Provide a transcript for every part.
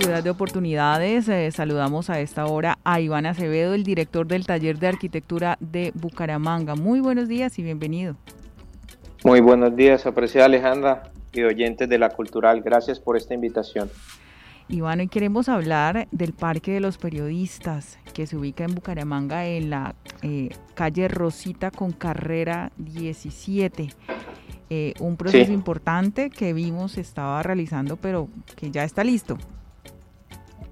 De Oportunidades. Eh, saludamos a esta hora a Iván Acevedo, el director del Taller de Arquitectura de Bucaramanga. Muy buenos días y bienvenido. Muy buenos días, apreciada Alejandra y oyentes de la Cultural. Gracias por esta invitación. Iván, hoy queremos hablar del Parque de los Periodistas, que se ubica en Bucaramanga en la eh, calle Rosita con carrera 17. Eh, un proceso importante que vimos estaba realizando, pero que ya está listo.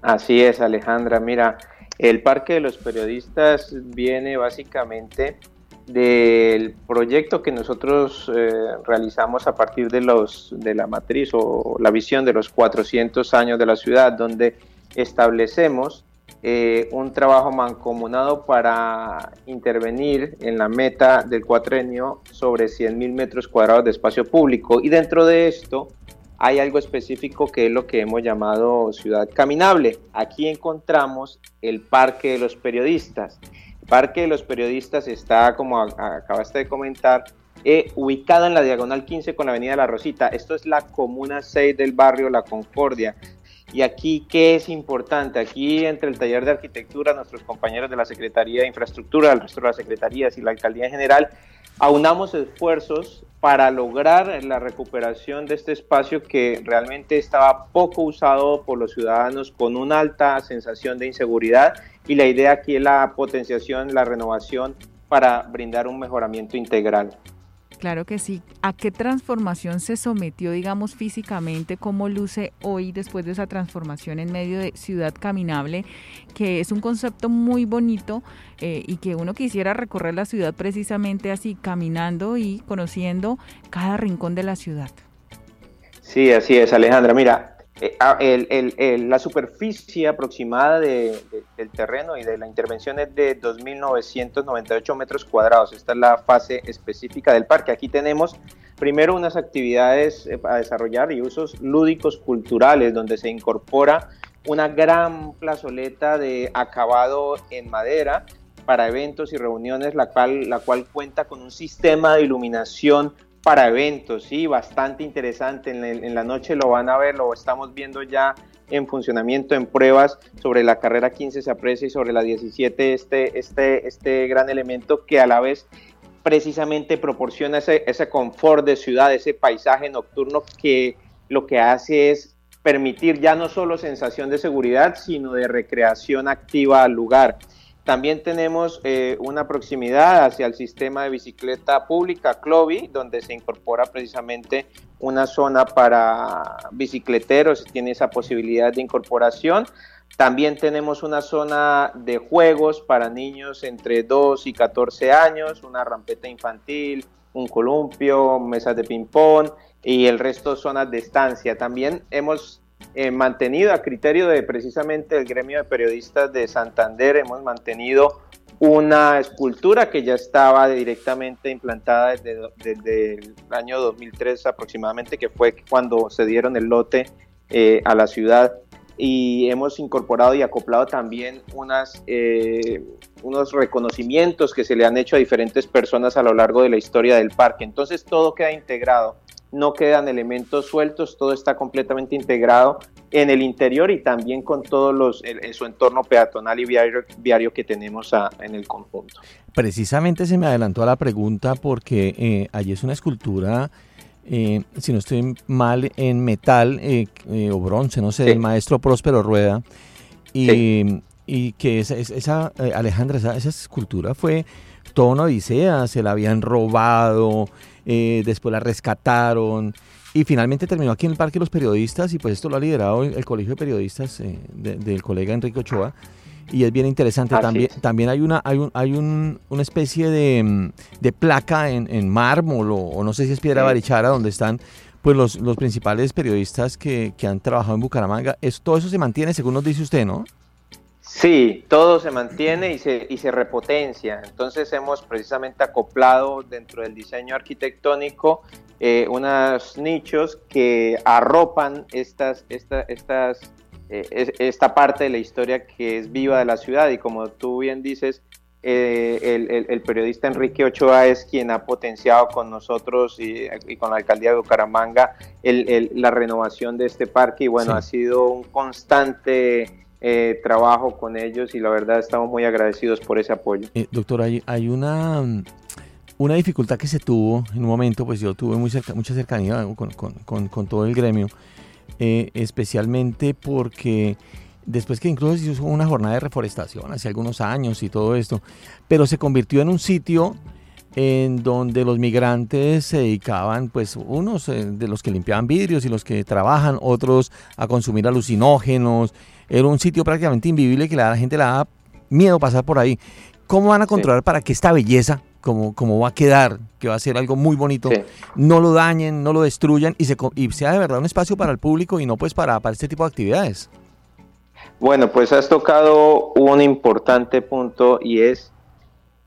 Así es, Alejandra. Mira, el Parque de los Periodistas viene básicamente del proyecto que nosotros eh, realizamos a partir de, los, de la matriz o la visión de los 400 años de la ciudad, donde establecemos eh, un trabajo mancomunado para intervenir en la meta del cuatrenio sobre 100.000 metros cuadrados de espacio público. Y dentro de esto hay algo específico que es lo que hemos llamado ciudad caminable. Aquí encontramos el Parque de los Periodistas. El Parque de los Periodistas está, como acabaste de comentar, eh, ubicado en la diagonal 15 con la avenida La Rosita. Esto es la comuna 6 del barrio La Concordia. Y aquí, ¿qué es importante? Aquí, entre el taller de arquitectura, nuestros compañeros de la Secretaría de Infraestructura, el resto de las secretarías y la alcaldía en general, aunamos esfuerzos para lograr la recuperación de este espacio que realmente estaba poco usado por los ciudadanos con una alta sensación de inseguridad y la idea aquí es la potenciación, la renovación para brindar un mejoramiento integral. Claro que sí. ¿A qué transformación se sometió, digamos, físicamente? ¿Cómo luce hoy después de esa transformación en medio de Ciudad Caminable? Que es un concepto muy bonito eh, y que uno quisiera recorrer la ciudad precisamente así, caminando y conociendo cada rincón de la ciudad. Sí, así es, Alejandra. Mira, eh, ah, la superficie aproximada del terreno y de la intervención es de 2.998 metros cuadrados. Esta es la fase específica del parque. Aquí tenemos primero unas actividades eh, a desarrollar y usos lúdicos culturales, donde se incorpora una gran plazoleta de acabado en madera para eventos y reuniones, la cual, la cual cuenta con un sistema de iluminación para eventos, sí, bastante interesante. En, la noche lo van a ver, lo estamos viendo ya en funcionamiento, en pruebas sobre la carrera 15 se aprecia y sobre la 17 este, este, este gran elemento que a la vez precisamente proporciona ese, ese confort de ciudad, ese paisaje nocturno que lo que hace es permitir ya no solo sensación de seguridad, sino de recreación activa al lugar. También tenemos eh, una proximidad hacia el sistema de bicicleta pública Clovi, donde se incorpora precisamente una zona para bicicleteros, tiene esa posibilidad de incorporación. También tenemos una zona de juegos para niños entre 2 y 14 años, una rampeta infantil, un columpio, mesas de ping-pong y el resto zonas de estancia. También hemos eh, mantenido a criterio de precisamente el gremio de periodistas de Santander, hemos mantenido una escultura que ya estaba directamente implantada desde, el año 2003 aproximadamente, que fue cuando se dieron el lote eh, a la ciudad. Y hemos incorporado y acoplado también unas, eh, unos reconocimientos que se le han hecho a diferentes personas a lo largo de la historia del parque. Entonces todo queda integrado no quedan elementos sueltos, todo está completamente integrado en el interior y también con todos los en su entorno peatonal y viario, que tenemos en el conjunto. Precisamente se me adelantó a la pregunta porque eh, allí es una escultura, eh, si no estoy mal, en metal eh, o bronce, no sé, del maestro Próspero Rueda. Y, y que esa, esa Alejandra, esa, esa escultura fue toda una odisea, se la habían robado, eh, después la rescataron y finalmente terminó aquí en el Parque de los Periodistas y pues esto lo ha liderado el, Colegio de Periodistas eh, del colega Enrique Ochoa y es bien interesante. también, también hay una, hay un, hay un, una especie de, de placa en, en, mármol o, no sé si es piedra barichara donde están pues los, los principales periodistas que, que, han trabajado en Bucaramanga. Es, todo eso se mantiene, según nos dice usted, ¿no? Sí, todo se mantiene y se, y se repotencia. Entonces hemos precisamente acoplado dentro del diseño arquitectónico eh, unos nichos que arropan estas, estas, eh, esta parte de la historia que es viva de la ciudad. Y como tú bien dices, eh, el, periodista Enrique Ochoa es quien ha potenciado con nosotros y, con la alcaldía de Bucaramanga la renovación de este parque. Y bueno, ha sido un constante eh, trabajo con ellos y la verdad estamos muy agradecidos por ese apoyo. Eh, doctor, hay, una, una dificultad que se tuvo en un momento, pues yo tuve muy cerca, mucha cercanía con, con, con, todo el gremio, eh, especialmente porque después que incluso se hizo una jornada de reforestación hace algunos años y todo esto, pero se convirtió en un sitio en donde los migrantes se dedicaban, pues unos de los que limpiaban vidrios y los que trabajan, otros a consumir alucinógenos, era un sitio prácticamente invivible que la gente le daba miedo pasar por ahí. ¿Cómo van a controlar para que esta belleza, como, como va a quedar, que va a ser algo muy bonito, no lo dañen, no lo destruyan y, se, y sea de verdad un espacio para el público y no pues para, para este tipo de actividades? Bueno, pues has tocado un importante punto y es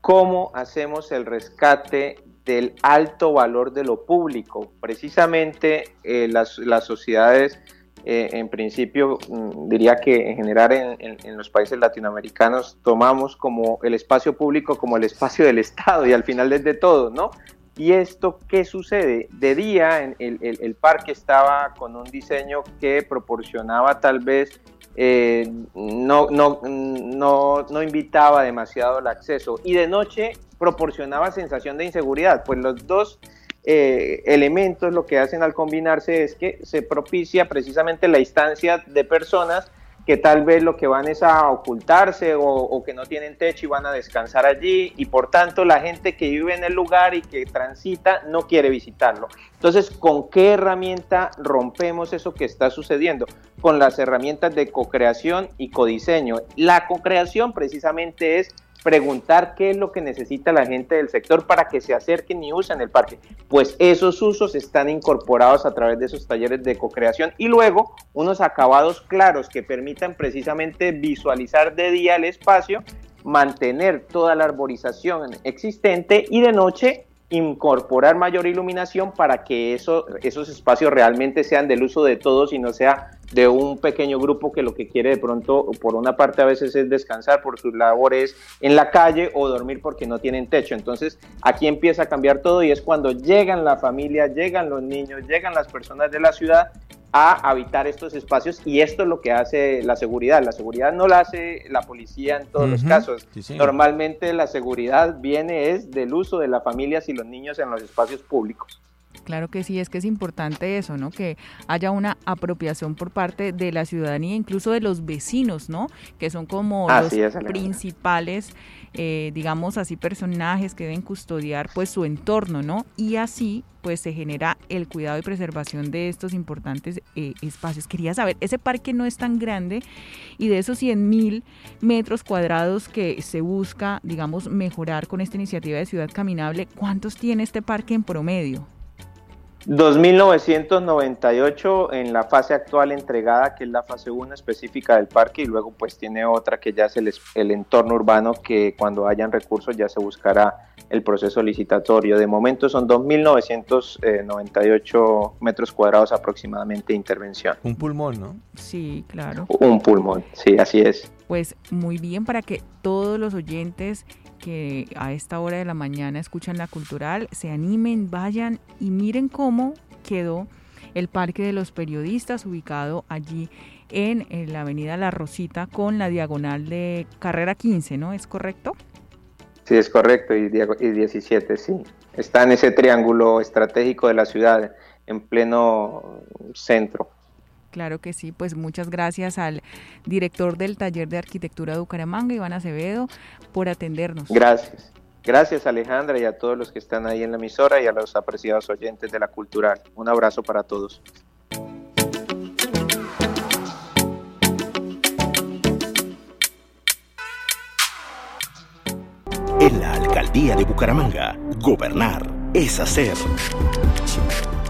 cómo hacemos el rescate del alto valor de lo público. Precisamente eh, las, las sociedades eh, en principio mm, diría que en general en, los países latinoamericanos tomamos como el espacio público como el espacio del Estado y al final desde todo, ¿no? ¿Y esto qué sucede? De día el, el, parque estaba con un diseño que proporcionaba tal vez, eh, no, no, no, no invitaba demasiado el acceso. Y de noche proporcionaba sensación de inseguridad, pues los dos eh, elementos lo que hacen al combinarse es que se propicia precisamente la instancia de personas que tal vez lo que van es a ocultarse o, que no tienen techo y van a descansar allí y por tanto la gente que vive en el lugar y que transita no quiere visitarlo. Entonces, ¿con qué herramienta rompemos eso que está sucediendo? Con las herramientas de co-creación y codiseño. La co-creación precisamente es preguntar qué es lo que necesita la gente del sector para que se acerquen y usen el parque. Pues esos usos están incorporados a través de esos talleres de co-creación y luego unos acabados claros que permitan precisamente visualizar de día el espacio, mantener toda la arborización existente y de noche incorporar mayor iluminación para que eso, esos espacios realmente sean del uso de todos y no sea de un pequeño grupo que lo que quiere de pronto, por una parte a veces es descansar por sus labores en la calle o dormir porque no tienen techo. Entonces aquí empieza a cambiar todo y es cuando llegan la familia, llegan los niños, llegan las personas de la ciudad a habitar estos espacios y esto es lo que hace la seguridad. La seguridad no la hace la policía en todos los casos. Normalmente la seguridad viene es del uso de las familias y los niños en los espacios públicos. Claro que sí, es que es importante eso, ¿no? Que haya una apropiación por parte de la ciudadanía, incluso de los vecinos, ¿no? Que son como los principales, eh, digamos así, personajes que deben custodiar pues su entorno, ¿no? Y así pues se genera el cuidado y preservación de estos importantes eh, espacios. Quería saber, ese parque no es tan grande y de esos 100 mil metros cuadrados que se busca, digamos, mejorar con esta iniciativa de Ciudad Caminable, ¿cuántos tiene este parque en promedio? 2.998 en la fase actual entregada, que es la fase 1 específica del parque, y luego pues tiene otra que ya es el, el, entorno urbano, que cuando hayan recursos ya se buscará el proceso licitatorio. De momento son 2.998 metros cuadrados aproximadamente de intervención. Un pulmón, ¿no? Sí, claro. Un pulmón, sí, así es. Pues muy bien para que todos los oyentes que a esta hora de la mañana escuchan la cultural, se animen, vayan y miren cómo quedó el Parque de los Periodistas ubicado allí en, la avenida La Rosita con la diagonal de carrera 15, ¿no? ¿Es correcto? Sí, es correcto, y, y 17, sí. Está en ese triángulo estratégico de la ciudad, en pleno centro. Claro que sí, pues muchas gracias al director del Taller de Arquitectura de Bucaramanga, Iván Acevedo, por atendernos. Gracias. Gracias Alejandra y a todos los que están ahí en la emisora y a los apreciados oyentes de la cultural. Un abrazo para todos. En la alcaldía de Bucaramanga, gobernar es hacer.